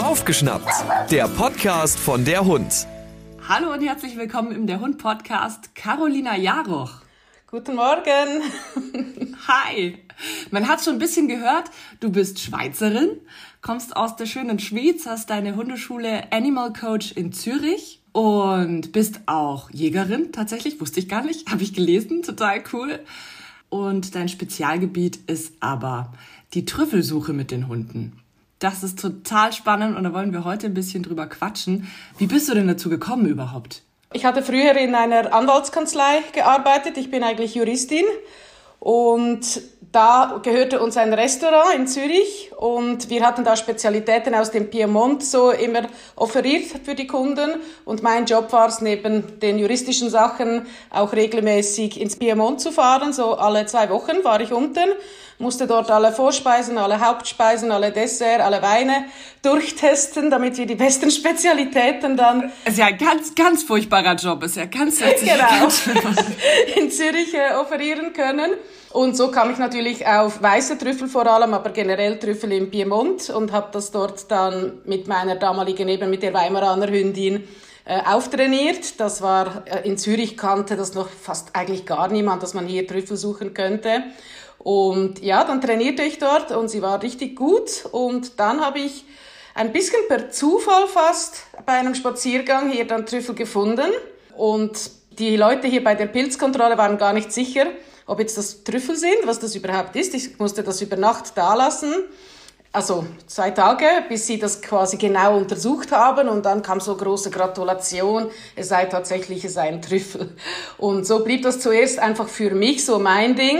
Aufgeschnappt, der Podcast von der Hund. Hallo und herzlich willkommen im Der Hund Podcast. Carolina Jaroch. Guten Morgen. Hi. Man hat schon ein bisschen gehört, du bist Schweizerin, kommst aus der schönen Schweiz, hast deine Hundeschule Animal Coach in Zürich und bist auch Jägerin. Tatsächlich wusste ich gar nicht, habe ich gelesen, total cool. Und dein Spezialgebiet ist aber die Trüffelsuche mit den Hunden. Das ist total spannend und da wollen wir heute ein bisschen drüber quatschen. Wie bist du denn dazu gekommen überhaupt? Ich hatte früher in einer Anwaltskanzlei gearbeitet. Ich bin eigentlich Juristin und da gehörte uns ein Restaurant in Zürich und wir hatten da Spezialitäten aus dem Piemont so immer offeriert für die Kunden. Und mein Job war es neben den juristischen Sachen auch regelmäßig ins Piemont zu fahren. So alle zwei Wochen war ich unten, musste dort alle Vorspeisen, alle Hauptspeisen, alle Dessert, alle Weine durchtesten, damit wir die besten Spezialitäten dann... Ist ja ein ganz, ganz furchtbarer Job, ist ja ganz... genau, in Zürich äh, offerieren können. Und so kam ich natürlich auf weiße Trüffel vor allem, aber generell Trüffel im Piemont und habe das dort dann mit meiner damaligen eben mit der Weimaraner Hündin äh, auftrainiert. Das war äh, in Zürich kannte das noch fast eigentlich gar niemand, dass man hier Trüffel suchen könnte. Und ja, dann trainierte ich dort und sie war richtig gut. Und dann habe ich ein bisschen per Zufall fast bei einem Spaziergang hier dann Trüffel gefunden. Und die Leute hier bei der Pilzkontrolle waren gar nicht sicher, ob jetzt das Trüffel sind, was das überhaupt ist. Ich musste das über Nacht da lassen. Also zwei Tage, bis sie das quasi genau untersucht haben und dann kam so große Gratulation, es sei tatsächlich, es sei ein Trüffel. Und so blieb das zuerst einfach für mich so mein Ding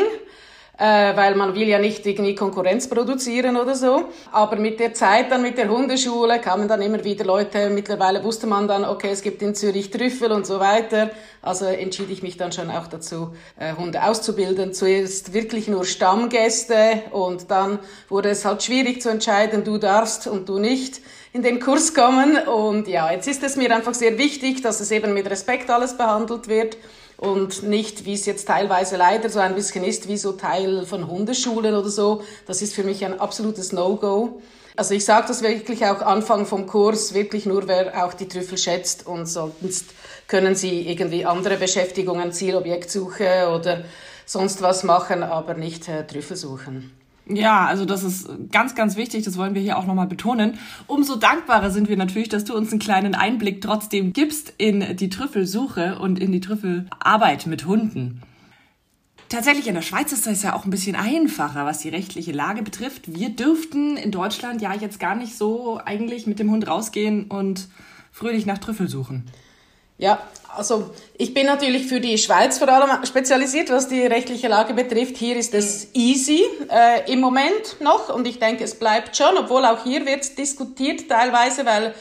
äh, weil man will ja nicht irgendwie Konkurrenz produzieren oder so. Aber mit der Zeit dann mit der Hundeschule kamen dann immer wieder Leute. Mittlerweile wusste man dann, okay, es gibt in Zürich Trüffel und so weiter. Also entschied ich mich dann schon auch dazu, äh, Hunde auszubilden. Zuerst wirklich nur Stammgäste und dann wurde es halt schwierig zu entscheiden, du darfst und du nicht in den Kurs kommen. Und ja, jetzt ist es mir einfach sehr wichtig, dass es eben mit Respekt alles behandelt wird und nicht, wie es jetzt teilweise leider so ein bisschen ist, wie so Teil von Hundeschulen oder so. Das ist für mich ein absolutes No-Go. Also ich sage das wirklich auch Anfang vom Kurs, wirklich nur wer auch die Trüffel schätzt und sonst können sie irgendwie andere Beschäftigungen, Zielobjektsuche oder sonst was machen, aber nicht äh, Trüffel suchen. Ja, also das ist ganz, ganz wichtig, das wollen wir hier auch nochmal betonen. Umso dankbarer sind wir natürlich, dass du uns einen kleinen Einblick trotzdem gibst in die Trüffelsuche und in die Trüffelarbeit mit Hunden. Tatsächlich in der Schweiz ist das ja auch ein bisschen einfacher, was die rechtliche Lage betrifft. Wir dürften in Deutschland ja jetzt gar nicht so eigentlich mit dem Hund rausgehen und fröhlich nach Trüffel suchen. Ja, also ich bin natürlich für die Schweiz vor allem spezialisiert, was die rechtliche Lage betrifft. Hier ist es easy äh, im Moment noch und ich denke, es bleibt schon, obwohl auch hier wird diskutiert teilweise, weil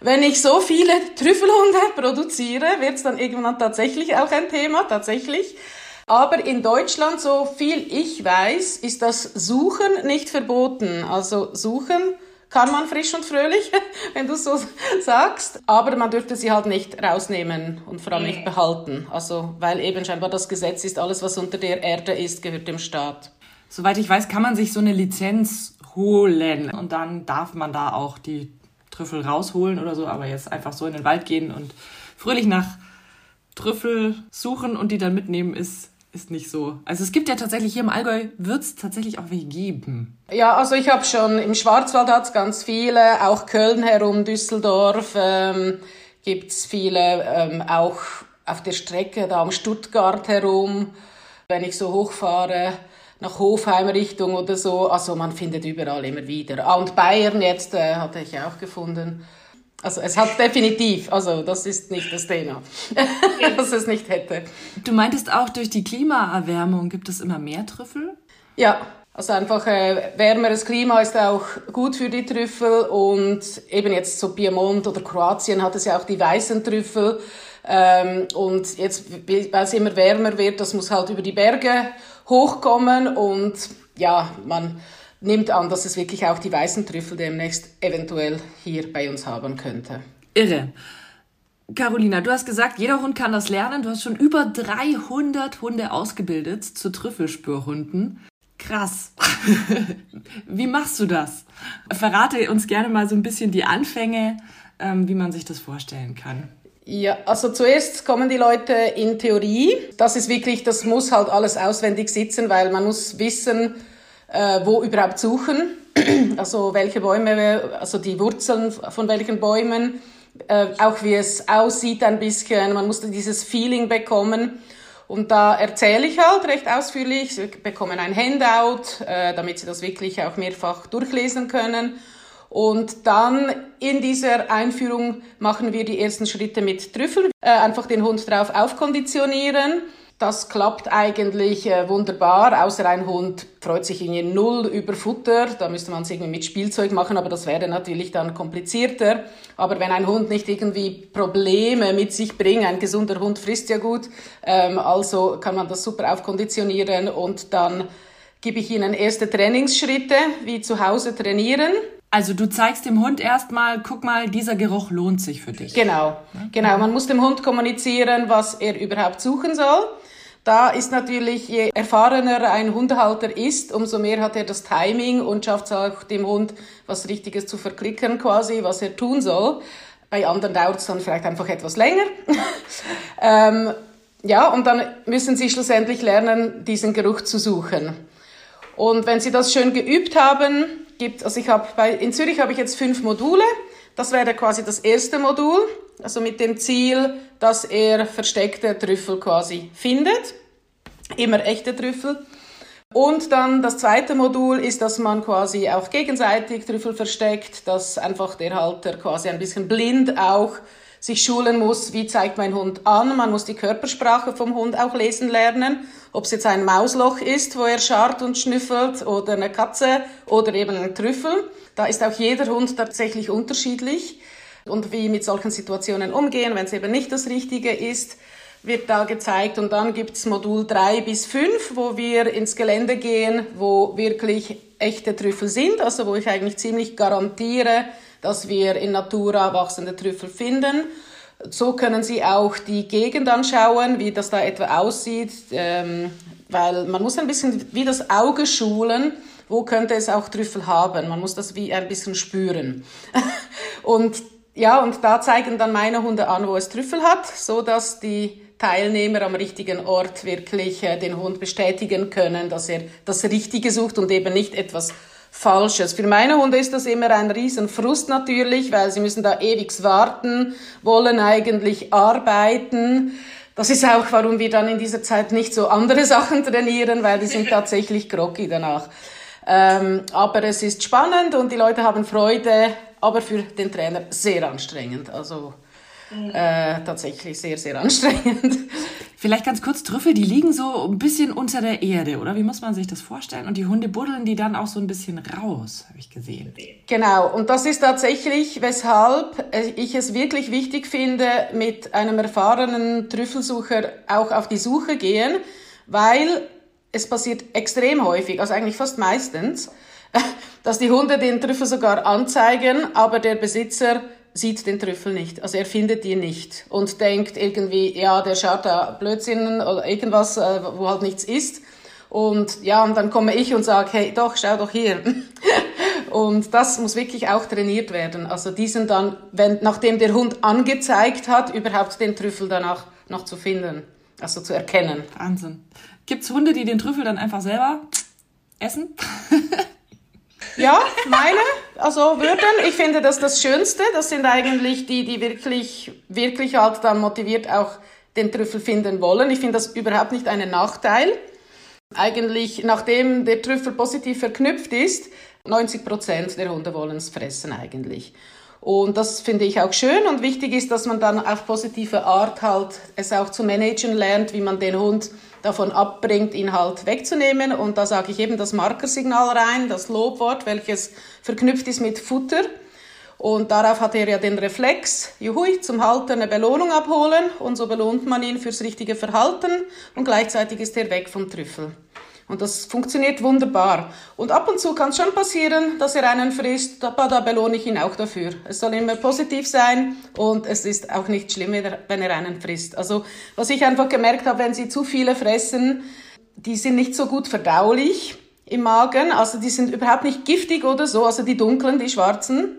wenn ich so viele Trüffelhunde produziere, wird es dann irgendwann tatsächlich auch ein Thema, tatsächlich. Aber in Deutschland, so viel ich weiß, ist das Suchen nicht verboten. Also Suchen kann man frisch und fröhlich, wenn du so sagst. Aber man dürfte sie halt nicht rausnehmen und vor allem nicht behalten. Also, weil eben scheinbar das Gesetz ist, alles, was unter der Erde ist, gehört dem Staat. Soweit ich weiß, kann man sich so eine Lizenz holen und dann darf man da auch die Trüffel rausholen oder so, aber jetzt einfach so in den Wald gehen und fröhlich nach Trüffel suchen und die dann mitnehmen, ist ist nicht so. Also es gibt ja tatsächlich hier im Allgäu, wird es tatsächlich auch welche geben. Ja, also ich habe schon, im Schwarzwald hat es ganz viele, auch Köln herum, Düsseldorf ähm, gibt es viele, ähm, auch auf der Strecke da am Stuttgart herum, wenn ich so hochfahre nach Hofheim Richtung oder so, also man findet überall immer wieder. Ah, und Bayern jetzt äh, hatte ich auch gefunden. Also es hat definitiv, also das ist nicht das Thema, dass es nicht hätte. Du meintest auch, durch die Klimaerwärmung gibt es immer mehr Trüffel? Ja, also einfach äh, wärmeres Klima ist auch gut für die Trüffel und eben jetzt so Piemont oder Kroatien hat es ja auch die weißen Trüffel. Ähm, und jetzt, weil es immer wärmer wird, das muss halt über die Berge hochkommen und ja, man nimmt an, dass es wirklich auch die weißen Trüffel demnächst eventuell hier bei uns haben könnte. Irre. Carolina, du hast gesagt, jeder Hund kann das lernen. Du hast schon über 300 Hunde ausgebildet zu Trüffelspürhunden. Krass. wie machst du das? Verrate uns gerne mal so ein bisschen die Anfänge, ähm, wie man sich das vorstellen kann. Ja, also zuerst kommen die Leute in Theorie. Das ist wirklich, das muss halt alles auswendig sitzen, weil man muss wissen, äh, wo überhaupt suchen. Also welche Bäume, also die Wurzeln von welchen Bäumen, äh, auch wie es aussieht ein bisschen. Man muss dieses Feeling bekommen. Und da erzähle ich halt recht ausführlich. Sie bekommen ein Handout, äh, damit sie das wirklich auch mehrfach durchlesen können. Und dann in dieser Einführung machen wir die ersten Schritte mit Trüffel. Äh, einfach den Hund drauf aufkonditionieren. Das klappt eigentlich äh, wunderbar, außer ein Hund freut sich irgendwie null über Futter. Da müsste man es irgendwie mit Spielzeug machen, aber das wäre natürlich dann komplizierter. Aber wenn ein Hund nicht irgendwie Probleme mit sich bringt, ein gesunder Hund frisst ja gut, ähm, also kann man das super aufkonditionieren und dann gebe ich ihnen erste Trainingsschritte, wie zu Hause trainieren. Also du zeigst dem Hund erstmal, guck mal, dieser Geruch lohnt sich für dich. Genau, genau. Man muss dem Hund kommunizieren, was er überhaupt suchen soll. Da ist natürlich, je erfahrener ein Hundehalter ist, umso mehr hat er das Timing und schafft es auch dem Hund, was Richtiges zu verklicken quasi, was er tun soll. Bei anderen dauert es dann vielleicht einfach etwas länger. ähm, ja, und dann müssen sie schlussendlich lernen, diesen Geruch zu suchen. Und wenn sie das schön geübt haben, gibt, also ich habe bei, in Zürich habe ich jetzt fünf Module. Das wäre quasi das erste Modul, also mit dem Ziel, dass er versteckte Trüffel quasi findet, immer echte Trüffel. Und dann das zweite Modul ist, dass man quasi auch gegenseitig Trüffel versteckt, dass einfach der Halter quasi ein bisschen blind auch sich schulen muss, wie zeigt mein Hund an. Man muss die Körpersprache vom Hund auch lesen lernen. Ob es jetzt ein Mausloch ist, wo er scharrt und schnüffelt, oder eine Katze oder eben ein Trüffel. Da ist auch jeder Hund tatsächlich unterschiedlich. Und wie mit solchen Situationen umgehen, wenn es eben nicht das Richtige ist, wird da gezeigt. Und dann gibt's Modul 3 bis 5, wo wir ins Gelände gehen, wo wirklich echte Trüffel sind, also wo ich eigentlich ziemlich garantiere, dass wir in Natura wachsende Trüffel finden. So können Sie auch die Gegend anschauen, wie das da etwa aussieht, ähm, weil man muss ein bisschen wie das Auge schulen, wo könnte es auch Trüffel haben. Man muss das wie ein bisschen spüren. und ja, und da zeigen dann meine Hunde an, wo es Trüffel hat, so dass die Teilnehmer am richtigen Ort wirklich äh, den Hund bestätigen können, dass er das Richtige sucht und eben nicht etwas Falsches. Für meine Hunde ist das immer ein Riesenfrust natürlich, weil sie müssen da ewig warten, wollen eigentlich arbeiten. Das ist auch, warum wir dann in dieser Zeit nicht so andere Sachen trainieren, weil die sind tatsächlich groggy danach. Ähm, aber es ist spannend und die Leute haben Freude, aber für den Trainer sehr anstrengend. Also äh, tatsächlich sehr, sehr anstrengend. Vielleicht ganz kurz, Trüffel, die liegen so ein bisschen unter der Erde, oder? Wie muss man sich das vorstellen? Und die Hunde buddeln die dann auch so ein bisschen raus, habe ich gesehen. Genau, und das ist tatsächlich, weshalb ich es wirklich wichtig finde, mit einem erfahrenen Trüffelsucher auch auf die Suche gehen, weil es passiert extrem häufig, also eigentlich fast meistens, dass die Hunde den Trüffel sogar anzeigen, aber der Besitzer sieht den Trüffel nicht. Also er findet ihn nicht und denkt irgendwie, ja, der schaut da Blödsinn oder irgendwas, äh, wo halt nichts ist. Und ja, und dann komme ich und sage, hey, doch, schau doch hier. und das muss wirklich auch trainiert werden. Also diesen dann, wenn, nachdem der Hund angezeigt hat, überhaupt den Trüffel danach noch zu finden. Also zu erkennen. Wahnsinn. Gibt's Hunde, die den Trüffel dann einfach selber essen? Ja, meine, also würden. Ich finde das das Schönste. Das sind eigentlich die, die wirklich, wirklich halt dann motiviert auch den Trüffel finden wollen. Ich finde das überhaupt nicht einen Nachteil. Eigentlich, nachdem der Trüffel positiv verknüpft ist, 90 Prozent der Hunde wollen es fressen eigentlich. Und das finde ich auch schön und wichtig ist, dass man dann auf positive Art halt es auch zu managen lernt, wie man den Hund davon abbringt, ihn halt wegzunehmen. Und da sage ich eben das Markersignal rein, das Lobwort, welches verknüpft ist mit Futter. Und darauf hat er ja den Reflex, juhui, zum Halter eine Belohnung abholen. Und so belohnt man ihn fürs richtige Verhalten. Und gleichzeitig ist er weg vom Trüffel. Und das funktioniert wunderbar. Und ab und zu kann es schon passieren, dass er einen frisst, aber da belohne ich ihn auch dafür. Es soll immer positiv sein und es ist auch nicht schlimm, wenn er einen frisst. Also was ich einfach gemerkt habe, wenn sie zu viele fressen, die sind nicht so gut verdaulich. im Magen. Also die sind überhaupt nicht giftig oder so, also die dunklen, die schwarzen.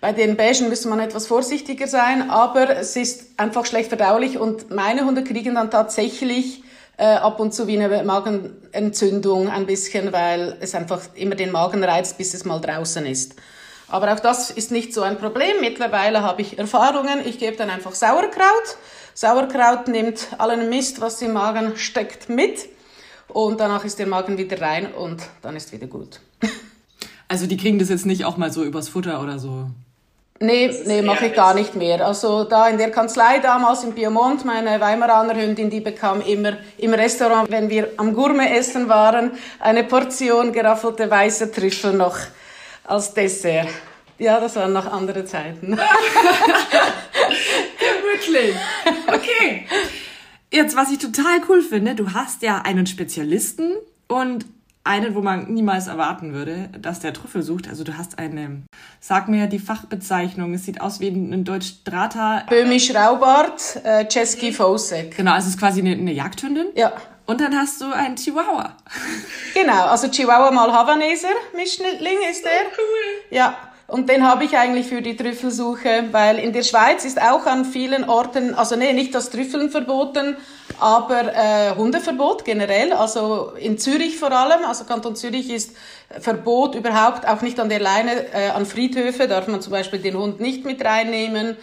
Bei den beigen müsste man etwas vorsichtiger sein, aber es ist einfach schlecht verdaulich und meine Hunde kriegen dann tatsächlich äh, ab und zu wie eine Magenentzündung ein bisschen, weil es einfach immer den Magen reizt, bis es mal draußen ist. Aber auch das ist nicht so ein Problem. Mittlerweile habe ich Erfahrungen. Ich gebe dann einfach Sauerkraut. Sauerkraut nimmt allen Mist, was im Magen steckt, mit. Und danach ist der Magen wieder rein und dann ist wieder gut. Also die kriegen das jetzt nicht auch mal so übers Futter oder so? Nee, nee, mache ich gar nicht mehr. Also da in der Kanzlei damals in Piemont, meine Weimaraner Hündin, die bekam immer im Restaurant, wenn wir am Gourmet essen waren, eine Portion geraffelte weiße Trüffel noch als Dessert. Ja, das waren noch andere Zeiten. Wirklich? Okay. Jetzt, was ich total cool finde, du hast ja einen Spezialisten und einen, wo man niemals erwarten würde, dass der Trüffel sucht. Also du hast eine, sag mir die Fachbezeichnung, es sieht aus wie ein Deutsch Drata. Böhmisch Raubart, äh, Cesky Fosek. Genau, also es ist quasi eine, eine Jagdhündin. Ja. Und dann hast du einen Chihuahua. Genau, also Chihuahua mal Havaneser Mischling ist der. Oh, cool. Ja. Und den habe ich eigentlich für die Trüffelsuche, weil in der Schweiz ist auch an vielen Orten, also nee, nicht das Trüffeln verboten, aber äh, Hundeverbot generell, also in Zürich vor allem, also Kanton Zürich ist Verbot überhaupt auch nicht an der Leine, äh, an Friedhöfe. Darf man zum Beispiel den Hund nicht mit reinnehmen,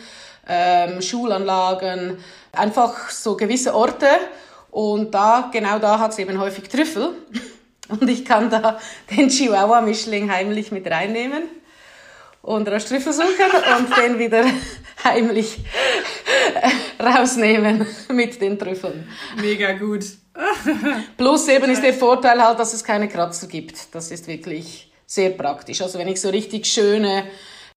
ähm, Schulanlagen, einfach so gewisse Orte. Und da, genau da hat es eben häufig Trüffel. Und ich kann da den Chihuahua-Mischling heimlich mit reinnehmen und Röstrüffel suchen und den wieder heimlich rausnehmen mit den Trüffeln. Mega gut. Plus eben ist der Vorteil halt, dass es keine Kratzer gibt. Das ist wirklich sehr praktisch. Also wenn ich so richtig schöne,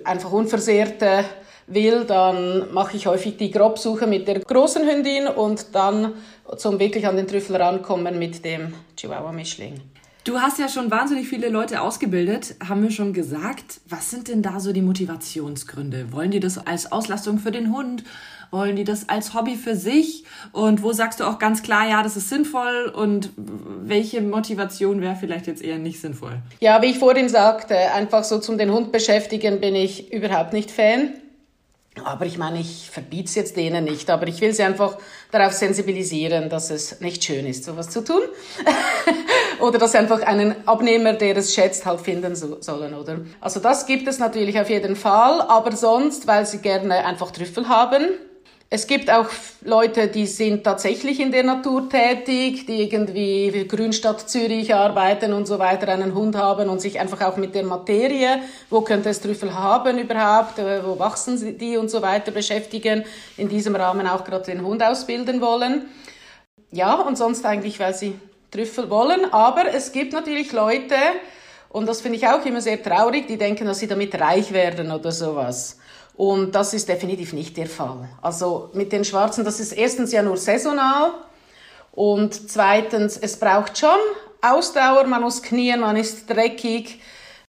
einfach unversehrte will, dann mache ich häufig die Grobsuche mit der großen Hündin und dann zum wirklich an den Trüffel rankommen mit dem Chihuahua-Mischling. Du hast ja schon wahnsinnig viele Leute ausgebildet, haben wir schon gesagt. Was sind denn da so die Motivationsgründe? Wollen die das als Auslastung für den Hund? Wollen die das als Hobby für sich? Und wo sagst du auch ganz klar, ja, das ist sinnvoll? Und welche Motivation wäre vielleicht jetzt eher nicht sinnvoll? Ja, wie ich vorhin sagte, einfach so zum den Hund beschäftigen bin ich überhaupt nicht Fan. Aber ich meine, ich verbiete es jetzt denen nicht, aber ich will sie einfach darauf sensibilisieren, dass es nicht schön ist, sowas zu tun. oder dass sie einfach einen Abnehmer, der es schätzt, halt finden sollen, oder? Also das gibt es natürlich auf jeden Fall, aber sonst, weil sie gerne einfach Trüffel haben, es gibt auch Leute, die sind tatsächlich in der Natur tätig, die irgendwie für Grünstadt Zürich arbeiten und so weiter, einen Hund haben und sich einfach auch mit der Materie, wo könnte es Trüffel haben überhaupt, äh, wo wachsen die und so weiter beschäftigen, in diesem Rahmen auch gerade den Hund ausbilden wollen. Ja, und sonst eigentlich, weil sie Trüffel wollen. Aber es gibt natürlich Leute, und das finde ich auch immer sehr traurig, die denken, dass sie damit reich werden oder sowas. Und das ist definitiv nicht der Fall. Also mit den Schwarzen, das ist erstens ja nur saisonal und zweitens, es braucht schon Ausdauer, man muss knien, man ist dreckig,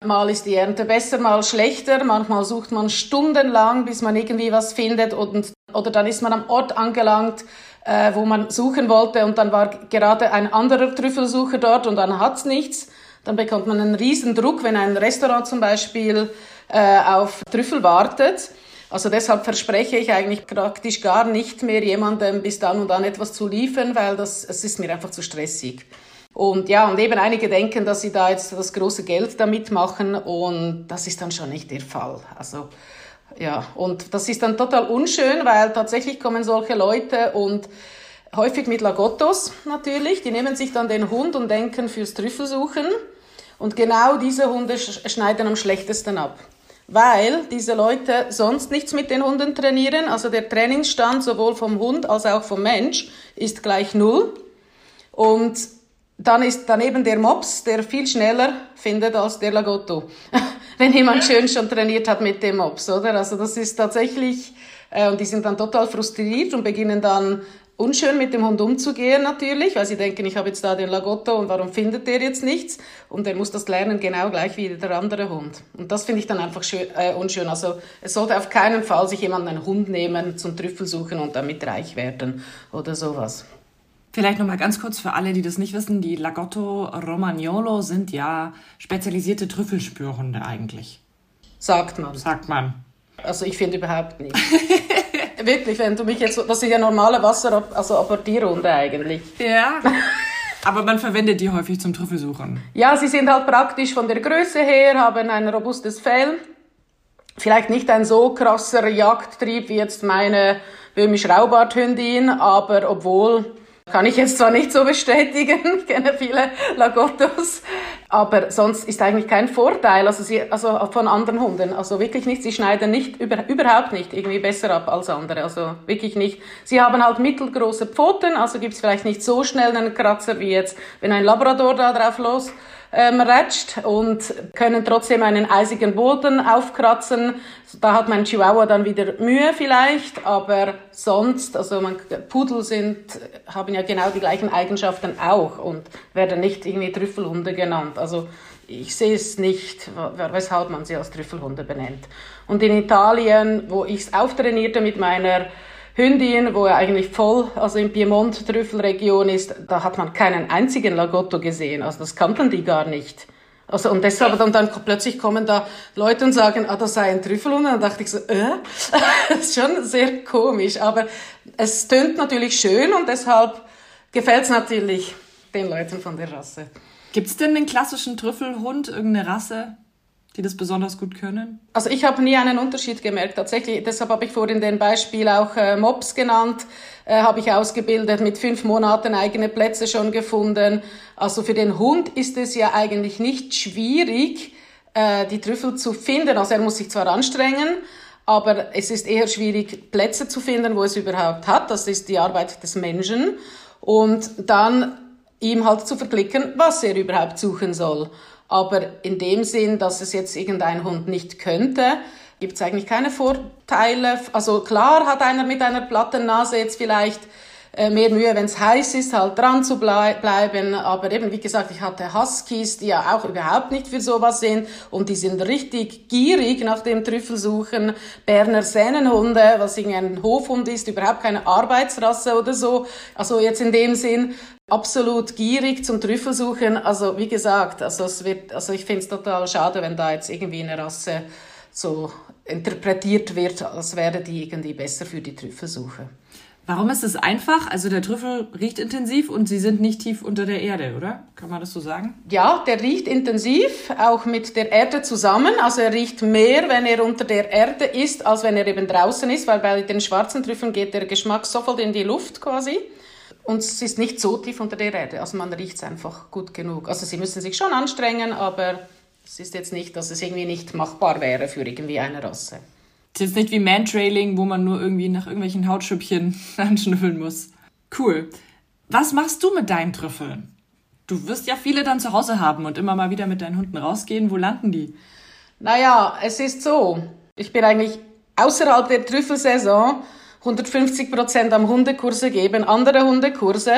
mal ist die Ernte besser, mal schlechter, manchmal sucht man stundenlang, bis man irgendwie was findet und, oder dann ist man am Ort angelangt, äh, wo man suchen wollte und dann war gerade ein anderer Trüffelsucher dort und dann hat's nichts. Dann bekommt man einen riesen Druck, wenn ein Restaurant zum Beispiel äh, auf Trüffel wartet. Also deshalb verspreche ich eigentlich praktisch gar nicht mehr jemandem bis dann und dann etwas zu liefern, weil das, es ist mir einfach zu stressig. Und ja, und eben einige denken, dass sie da jetzt das große Geld damit machen und das ist dann schon nicht der Fall. Also ja, und das ist dann total unschön, weil tatsächlich kommen solche Leute und häufig mit Lagottos natürlich, die nehmen sich dann den Hund und denken fürs Trüffelsuchen und genau diese Hunde schneiden am schlechtesten ab weil diese Leute sonst nichts mit den Hunden trainieren. Also der Trainingsstand sowohl vom Hund als auch vom Mensch ist gleich null. Und dann ist daneben der Mops, der viel schneller findet als der Lagotto. Wenn jemand schön schon trainiert hat mit dem Mops, oder? Also das ist tatsächlich, äh, und die sind dann total frustriert und beginnen dann unschön mit dem Hund umzugehen natürlich, weil sie denken, ich habe jetzt da den Lagotto und warum findet der jetzt nichts? Und er muss das lernen genau gleich wie der andere Hund. Und das finde ich dann einfach schön, äh, unschön. Also es sollte auf keinen Fall sich jemand einen Hund nehmen zum Trüffel suchen und damit reich werden oder sowas. Vielleicht nochmal ganz kurz für alle, die das nicht wissen, die Lagotto Romagnolo sind ja spezialisierte Trüffelspürhunde eigentlich. Sagt man. Sagt man. Also ich finde überhaupt nicht. Wirklich, wenn du mich jetzt, das ist ja normale Wasser, also Apportierhunde eigentlich. Ja. Aber man verwendet die häufig zum Trüffelsuchen. Ja, sie sind halt praktisch von der Größe her, haben ein robustes Fell. Vielleicht nicht ein so krasser Jagdtrieb wie jetzt meine böhmisch-Raubarthündin, aber obwohl kann ich jetzt zwar nicht so bestätigen, ich kenne viele Lagottos, aber sonst ist eigentlich kein Vorteil also, sie, also von anderen Hunden. Also wirklich nicht, sie schneiden nicht, über, überhaupt nicht irgendwie besser ab als andere, also wirklich nicht. Sie haben halt mittelgroße Pfoten, also gibt's vielleicht nicht so schnell einen Kratzer wie jetzt, wenn ein Labrador da drauf los ähm, ratscht und können trotzdem einen eisigen Boden aufkratzen. Da hat mein Chihuahua dann wieder Mühe vielleicht, aber sonst, also man, Pudel sind, haben ja genau die gleichen Eigenschaften auch und werden nicht irgendwie Trüffelhunde genannt. Also ich sehe es nicht, weshalb man sie als Trüffelhunde benennt. Und in Italien, wo ich es auftrainierte mit meiner Hündin, wo er eigentlich voll, also in Piemont-Trüffelregion ist, da hat man keinen einzigen Lagotto gesehen. Also das kannten die gar nicht. Also, und deshalb dann, dann plötzlich kommen da Leute und sagen, ah, das sei ein Trüffelhund. Und dann dachte ich so, äh, das ist schon sehr komisch. Aber es tönt natürlich schön und deshalb gefällt es natürlich den Leuten von der Rasse. Gibt es denn den klassischen Trüffelhund, irgendeine Rasse? Die das besonders gut können? Also ich habe nie einen Unterschied gemerkt. Tatsächlich, deshalb habe ich vorhin den Beispiel auch äh, Mops genannt, äh, habe ich ausgebildet, mit fünf Monaten eigene Plätze schon gefunden. Also für den Hund ist es ja eigentlich nicht schwierig, äh, die Trüffel zu finden. Also er muss sich zwar anstrengen, aber es ist eher schwierig, Plätze zu finden, wo es überhaupt hat. Das ist die Arbeit des Menschen. Und dann ihm halt zu verklicken, was er überhaupt suchen soll. Aber in dem Sinn, dass es jetzt irgendein Hund nicht könnte, gibt es eigentlich keine Vorteile. Also klar hat einer mit einer platten Nase jetzt vielleicht mehr Mühe, wenn es heiß ist, halt dran zu blei bleiben. Aber eben, wie gesagt, ich hatte Huskies, die ja auch überhaupt nicht für sowas sind und die sind richtig gierig nach dem Trüffelsuchen. Berner Sennenhunde, was irgendein Hofhund ist, überhaupt keine Arbeitsrasse oder so. Also jetzt in dem Sinn, absolut gierig zum Trüffelsuchen. Also wie gesagt, also es wird, also ich finde es total schade, wenn da jetzt irgendwie eine Rasse so interpretiert wird, als wäre die irgendwie besser für die Trüffelsuche. Warum ist es einfach? Also der Trüffel riecht intensiv und sie sind nicht tief unter der Erde, oder? Kann man das so sagen? Ja, der riecht intensiv, auch mit der Erde zusammen. Also er riecht mehr, wenn er unter der Erde ist, als wenn er eben draußen ist, weil bei den schwarzen Trüffeln geht der Geschmack sofort in die Luft quasi. Und es ist nicht so tief unter der Erde, also man riecht es einfach gut genug. Also sie müssen sich schon anstrengen, aber es ist jetzt nicht, dass es irgendwie nicht machbar wäre für irgendwie eine Rasse. Ist jetzt nicht wie Mantrailing, wo man nur irgendwie nach irgendwelchen Hautschüppchen anschnüffeln muss. Cool. Was machst du mit deinen Trüffeln? Du wirst ja viele dann zu Hause haben und immer mal wieder mit deinen Hunden rausgehen. Wo landen die? Naja, es ist so. Ich bin eigentlich außerhalb der Trüffelsaison 150 Prozent am Hundekurse geben, andere Hundekurse.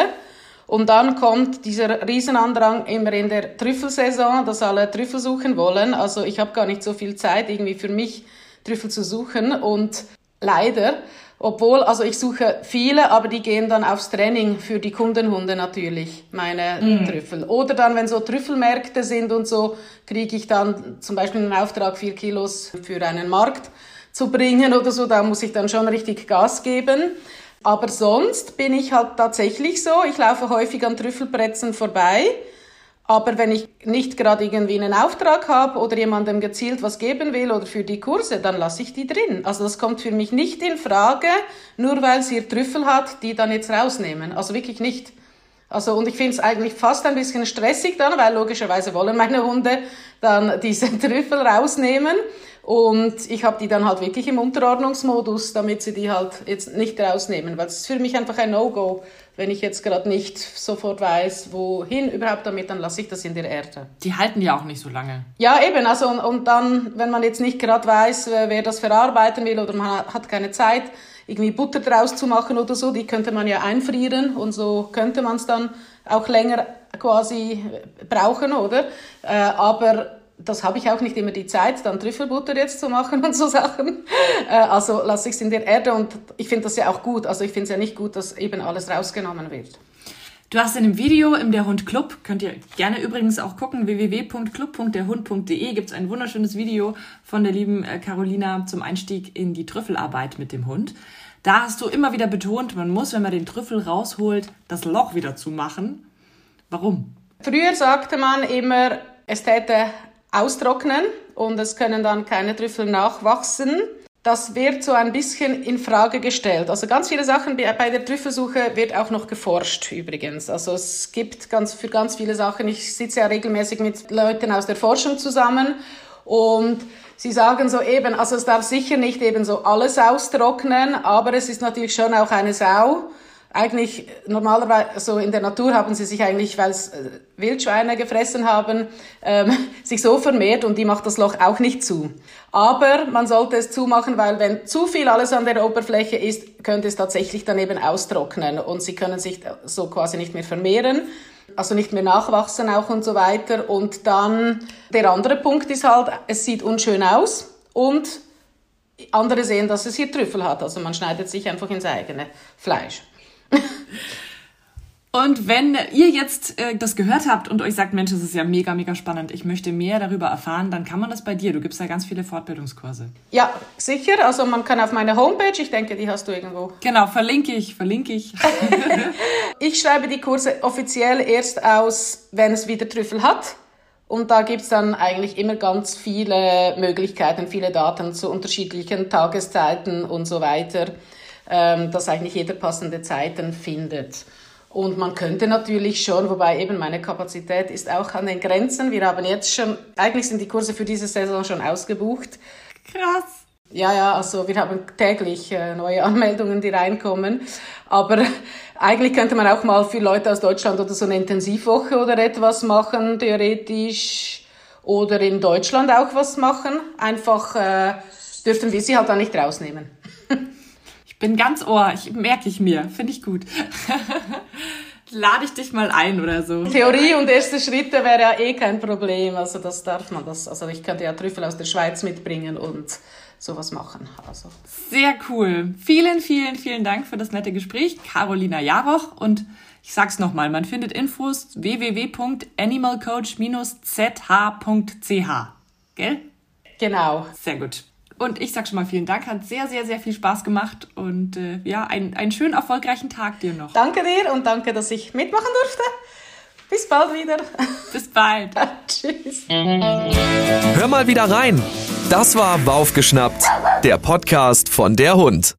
Und dann kommt dieser Riesenandrang immer in der Trüffelsaison, dass alle Trüffel suchen wollen. Also ich habe gar nicht so viel Zeit irgendwie für mich Trüffel zu suchen. Und leider, obwohl, also ich suche viele, aber die gehen dann aufs Training für die Kundenhunde natürlich, meine mm. Trüffel. Oder dann, wenn so Trüffelmärkte sind und so, kriege ich dann zum Beispiel einen Auftrag, vier Kilos für einen Markt zu bringen oder so, da muss ich dann schon richtig Gas geben. Aber sonst bin ich halt tatsächlich so, ich laufe häufig an Trüffelbretzen vorbei. Aber wenn ich nicht gerade irgendwie einen Auftrag habe oder jemandem gezielt was geben will oder für die Kurse, dann lasse ich die drin. Also das kommt für mich nicht in Frage, nur weil sie ihr Trüffel hat, die dann jetzt rausnehmen. Also wirklich nicht. Also, und ich finde es eigentlich fast ein bisschen stressig dann, weil logischerweise wollen meine Hunde dann diese Trüffel rausnehmen. Und ich habe die dann halt wirklich im Unterordnungsmodus, damit sie die halt jetzt nicht rausnehmen, weil es ist für mich einfach ein No-Go. Wenn ich jetzt gerade nicht sofort weiß, wohin überhaupt damit, dann lasse ich das in der Erde. Die halten ja auch nicht so lange. Ja, eben. Also und, und dann, wenn man jetzt nicht gerade weiß, wer das verarbeiten will oder man hat keine Zeit, irgendwie Butter draus zu machen oder so, die könnte man ja einfrieren und so könnte man es dann auch länger quasi brauchen, oder? Äh, aber das habe ich auch nicht immer die Zeit, dann Trüffelbutter jetzt zu machen und so Sachen. Äh, also lasse ich es in der Erde und ich finde das ja auch gut. Also ich finde es ja nicht gut, dass eben alles rausgenommen wird. Du hast in dem Video im Der Hund Club, könnt ihr gerne übrigens auch gucken, www.club.derhund.de gibt es ein wunderschönes Video von der lieben äh, Carolina zum Einstieg in die Trüffelarbeit mit dem Hund. Da hast du immer wieder betont, man muss, wenn man den Trüffel rausholt, das Loch wieder zumachen. Warum? Früher sagte man immer, es täte austrocknen und es können dann keine Trüffel nachwachsen das wird so ein bisschen in Frage gestellt. Also ganz viele Sachen bei der Trüffelsuche wird auch noch geforscht übrigens. Also es gibt ganz für ganz viele Sachen. Ich sitze ja regelmäßig mit Leuten aus der Forschung zusammen und Sie sagen so eben, also es darf sicher nicht eben so alles austrocknen, aber es ist natürlich schon auch eine Sau eigentlich normalerweise so in der Natur haben sie sich eigentlich, weil es äh, Wildschweine gefressen haben, ähm, sich so vermehrt und die macht das Loch auch nicht zu. Aber man sollte es zumachen, weil wenn zu viel alles an der Oberfläche ist, könnte es tatsächlich dann eben austrocknen und sie können sich so quasi nicht mehr vermehren, also nicht mehr nachwachsen auch und so weiter. Und dann der andere Punkt ist halt, es sieht unschön aus und andere sehen, dass es hier Trüffel hat. Also man schneidet sich einfach ins eigene Fleisch. Und wenn ihr jetzt äh, das gehört habt und euch sagt, Mensch, das ist ja mega, mega spannend, ich möchte mehr darüber erfahren, dann kann man das bei dir. Du gibst ja ganz viele Fortbildungskurse. Ja, sicher. Also man kann auf meine Homepage, ich denke, die hast du irgendwo. Genau, verlinke ich, verlinke ich. ich schreibe die Kurse offiziell erst aus, wenn es wieder Trüffel hat. Und da gibt's dann eigentlich immer ganz viele Möglichkeiten, viele Daten zu unterschiedlichen Tageszeiten und so weiter dass eigentlich jeder passende Zeiten findet. Und man könnte natürlich schon, wobei eben meine Kapazität ist auch an den Grenzen. Wir haben jetzt schon, eigentlich sind die Kurse für diese Saison schon ausgebucht. Krass. Ja, ja, also wir haben täglich äh, neue Anmeldungen, die reinkommen. Aber eigentlich könnte man auch mal für Leute aus Deutschland oder so eine Intensivwoche oder etwas machen, theoretisch. Oder in Deutschland auch was machen. Einfach äh, dürfen wir sie halt dann nicht rausnehmen. Bin ganz ohr, ich merke ich mir, finde ich gut. Lade ich dich mal ein oder so. Theorie und erste Schritte wäre ja eh kein Problem. Also das darf man das. Also ich könnte ja Trüffel aus der Schweiz mitbringen und sowas machen. Also. Sehr cool. Vielen, vielen, vielen Dank für das nette Gespräch, Carolina Jaroch. Und ich sag's nochmal, man findet Infos www.animalcoach-zh.ch. Gell? Genau. Sehr gut. Und ich sag schon mal vielen Dank, hat sehr, sehr, sehr viel Spaß gemacht und äh, ja, ein, einen schönen, erfolgreichen Tag dir noch. Danke dir und danke, dass ich mitmachen durfte. Bis bald wieder. Bis bald. Tschüss. Hör mal wieder rein. Das war Baufgeschnappt, der Podcast von der Hund.